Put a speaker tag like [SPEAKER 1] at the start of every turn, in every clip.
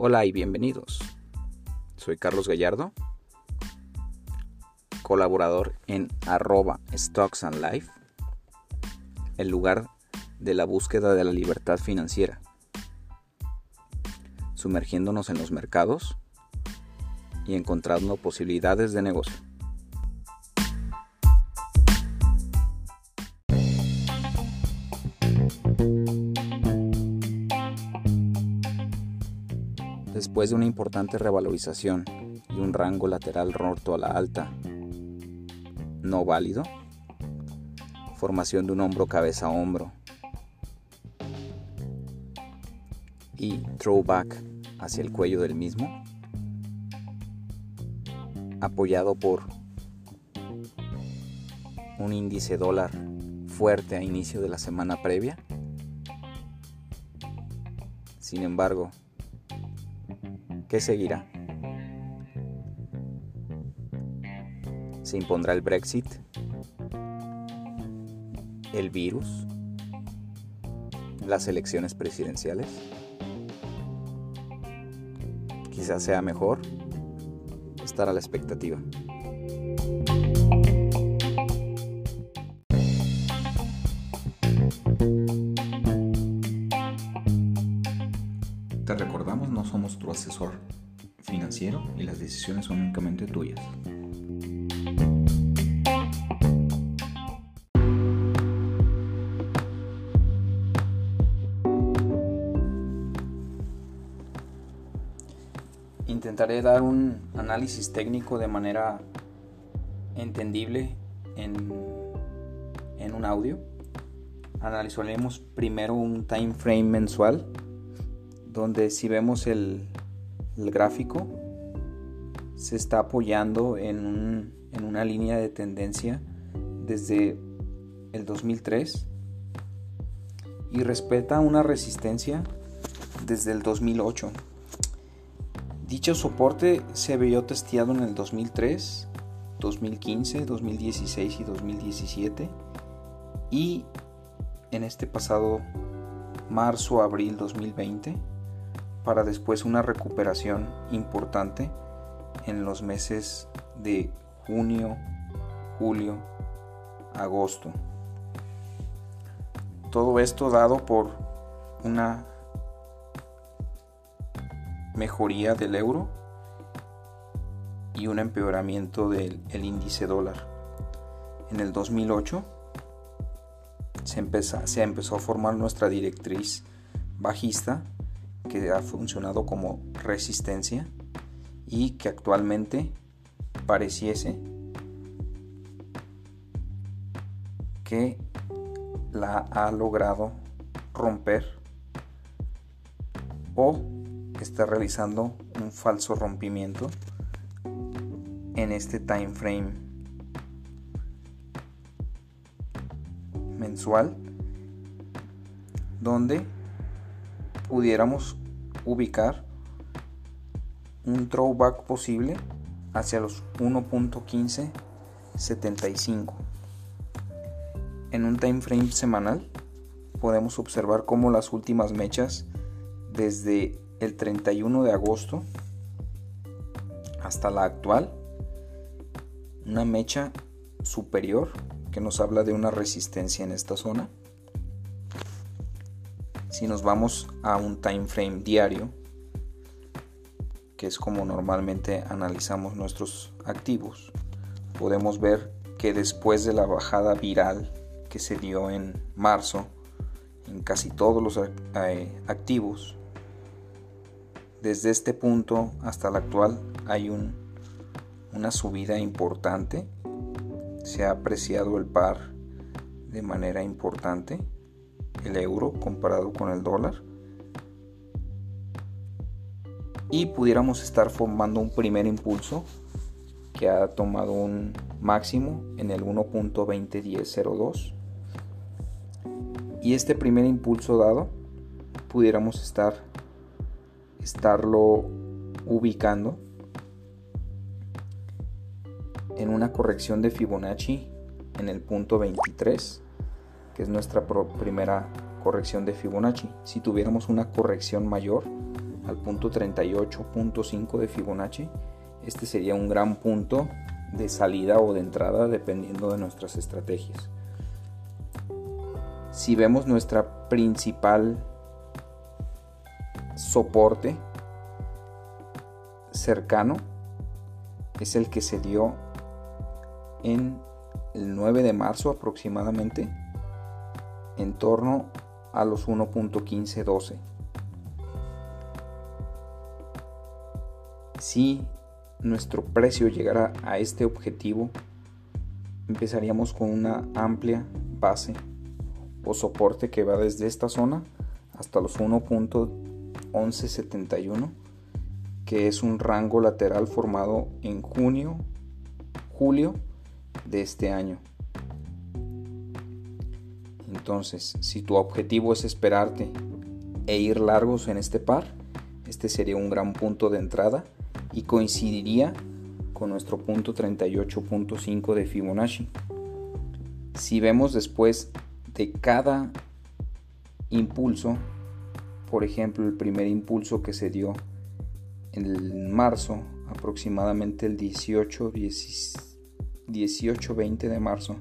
[SPEAKER 1] Hola y bienvenidos. Soy Carlos Gallardo, colaborador en arroba Stocks and Life, el lugar de la búsqueda de la libertad financiera, sumergiéndonos en los mercados y encontrando posibilidades de negocio. Después de una importante revalorización y un rango lateral roto a la alta no válido, formación de un hombro cabeza a hombro. Y throwback hacia el cuello del mismo, apoyado por un índice dólar fuerte a inicio de la semana previa. Sin embargo, ¿Qué seguirá? ¿Se impondrá el Brexit? ¿El virus? ¿Las elecciones presidenciales? Quizás sea mejor estar a la expectativa. Somos tu asesor financiero y las decisiones son únicamente tuyas. Intentaré dar un análisis técnico de manera entendible en, en un audio. Analizaremos primero un time frame mensual donde si vemos el, gráfico se está apoyando en, una línea de tendencia desde el 2003 y respeta una resistencia desde el 2008. Dicho soporte se vio testeado en el 2003, 2015, 2016 y 2017 y en este pasado marzo-abril 2020 para después una recuperación importante en los meses de junio, julio, agosto. Todo esto dado por una mejoría del euro y un empeoramiento del índice dólar. En el 2008 se, se empezó a formar nuestra directriz bajista que ha funcionado como resistencia y que actualmente pareciese que la ha logrado romper o está realizando un falso rompimiento en este time frame mensual donde pudiéramos ubicar un throwback posible hacia los 1.1575. En un time frame semanal podemos observar cómo las últimas mechas desde el 31 de agosto hasta la actual, una mecha superior que nos habla de una resistencia en esta zona si nos vamos a un time frame diario, que es como normalmente analizamos nuestros activos, podemos ver que después de la bajada viral que se dio en marzo en casi todos los eh, activos, desde este punto hasta el actual hay un, una subida importante, se ha apreciado el par de manera importante el euro comparado con el dólar. Y pudiéramos estar formando un primer impulso que ha tomado un máximo en el 1.201002 y este primer impulso dado pudiéramos estar estarlo ubicando en una corrección de Fibonacci en el punto 23 que es nuestra primera corrección de Fibonacci. Si tuviéramos una corrección mayor al punto 38.5 de Fibonacci, este sería un gran punto de salida o de entrada dependiendo de nuestras estrategias. Si vemos nuestra principal soporte cercano, es el que se dio en el 9 de marzo aproximadamente, en torno a los 1.1512. Si nuestro precio llegara a este objetivo, empezaríamos con una amplia base o soporte que va desde esta zona hasta los 1.1171, que es un rango lateral formado en junio, julio de este año. Entonces, si tu objetivo es esperarte e ir largos en este par, este sería un gran punto de entrada y coincidiría con nuestro punto 38.5 de Fibonacci. Si vemos después de cada impulso, por ejemplo el primer impulso que se dio en marzo, aproximadamente el 18, 18 20 de marzo,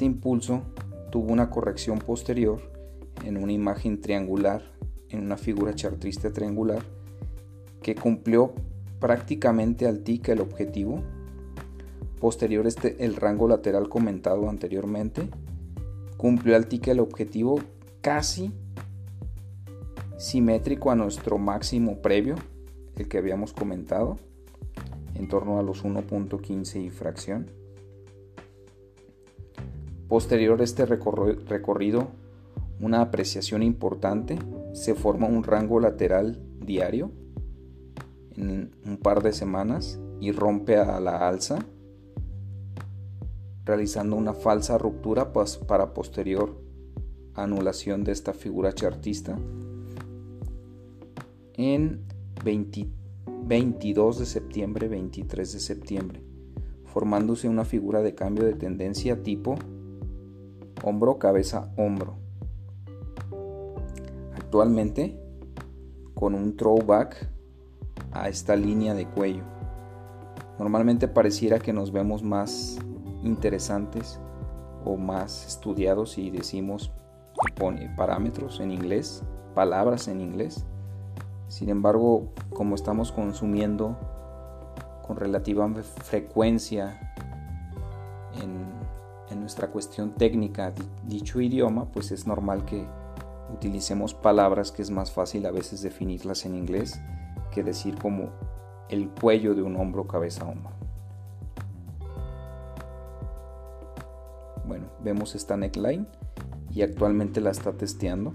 [SPEAKER 1] este impulso tuvo una corrección posterior en una imagen triangular en una figura chartrista triangular que cumplió prácticamente al TIC el objetivo. Posterior este, el rango lateral comentado anteriormente cumplió al TIC el objetivo casi simétrico a nuestro máximo previo, el que habíamos comentado, en torno a los 1.15 y fracción. Posterior este recorrido una apreciación importante, se forma un rango lateral diario en un par de semanas y rompe a la alza, realizando una falsa ruptura para posterior anulación de esta figura chartista. En 22 de septiembre, 23 de septiembre, formándose una figura de cambio de tendencia tipo hombro, cabeza, hombro actualmente con un throwback a esta línea de cuello. Normalmente pareciera que nos vemos más interesantes o más estudiados si decimos parámetros en inglés, palabras en inglés. Sin embargo, como estamos consumiendo con relativa frecuencia en, en nuestra cuestión técnica dicho idioma, pues es normal que utilicemos palabras que es más fácil a veces definirlas en inglés que decir como el cuello de un hombro, cabeza, hombro. Bueno, vemos esta neckline y actualmente la está testeando.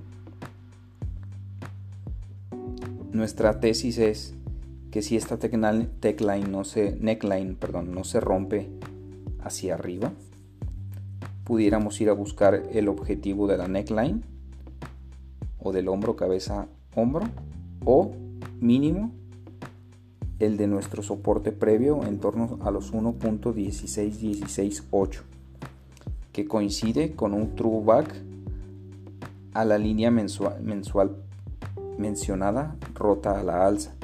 [SPEAKER 1] Nuestra tesis es que si esta neckline no se, neckline, perdón, no se rompe hacia arriba, pudiéramos ir a buscar el objetivo de la neckline o del hombro, cabeza, hombro, o mínimo el de nuestro soporte previo en torno a los 1.16168, que coincide con un true back a la línea mensual, mensual mencionada rota a la alza,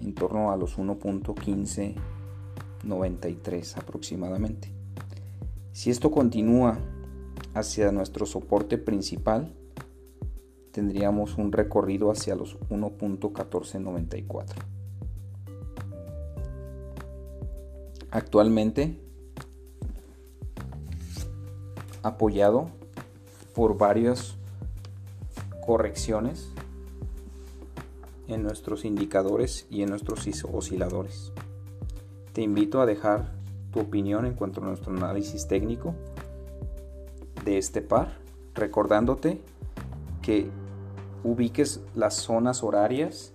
[SPEAKER 1] en torno a los 1.1593 aproximadamente. Si esto continúa hacia nuestro soporte principal, tendríamos un recorrido hacia los 1.1494. Actualmente apoyado por varias correcciones en nuestros indicadores y en nuestros osciladores. Te invito a dejar tu opinión en cuanto a nuestro análisis técnico de este par, recordándote que ubiques las zonas horarias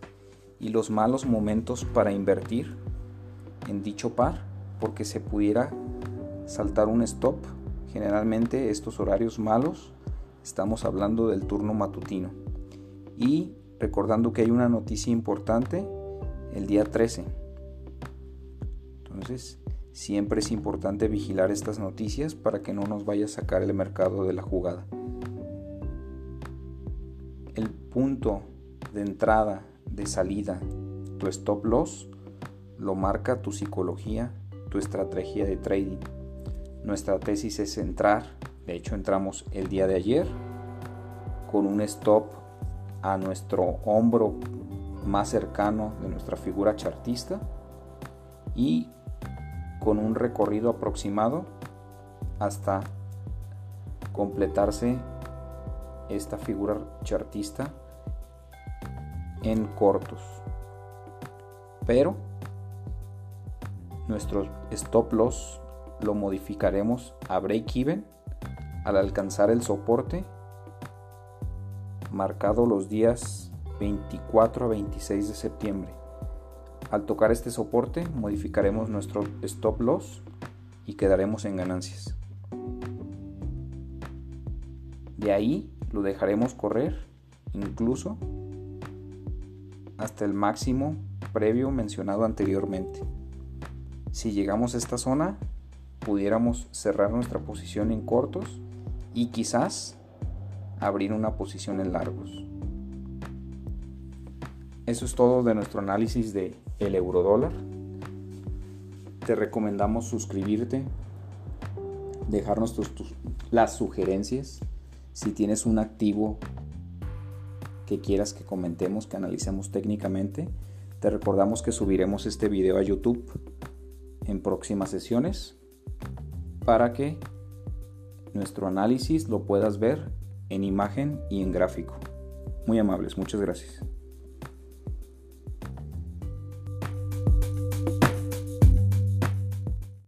[SPEAKER 1] y los malos momentos para invertir en dicho par porque se pudiera saltar un stop. Generalmente estos horarios malos estamos hablando del turno matutino. Y recordando que hay una noticia importante el día 13. Entonces, siempre es importante vigilar estas noticias para que no nos vaya a sacar el mercado de la jugada. el punto de entrada, de salida, tu stop loss, lo marca tu psicología, tu estrategia de trading. Nuestra tesis es entrar, de hecho entramos el día de ayer con un stop a nuestro hombro más cercano de nuestra figura chartista y con un recorrido aproximado hasta completarse esta figura chartista en cortos. Pero nuestro stop loss lo modificaremos a break even al alcanzar el soporte marcado los días 24 a 26 de septiembre. Al tocar este soporte modificaremos nuestro stop loss y quedaremos en ganancias. De ahí lo dejaremos correr incluso hasta el máximo previo mencionado anteriormente. Si llegamos a esta zona, pudiéramos cerrar nuestra posición en cortos y quizás abrir una posición en largos. Eso es todo de nuestro análisis de el eurodólar. Te recomendamos suscribirte, dejarnos las sugerencias. Si tienes un activo que quieras que comentemos, que analicemos técnicamente, te recordamos que subiremos este video a YouTube en próximas sesiones para que nuestro análisis lo puedas ver en imagen y en gráfico. Muy amables, muchas gracias.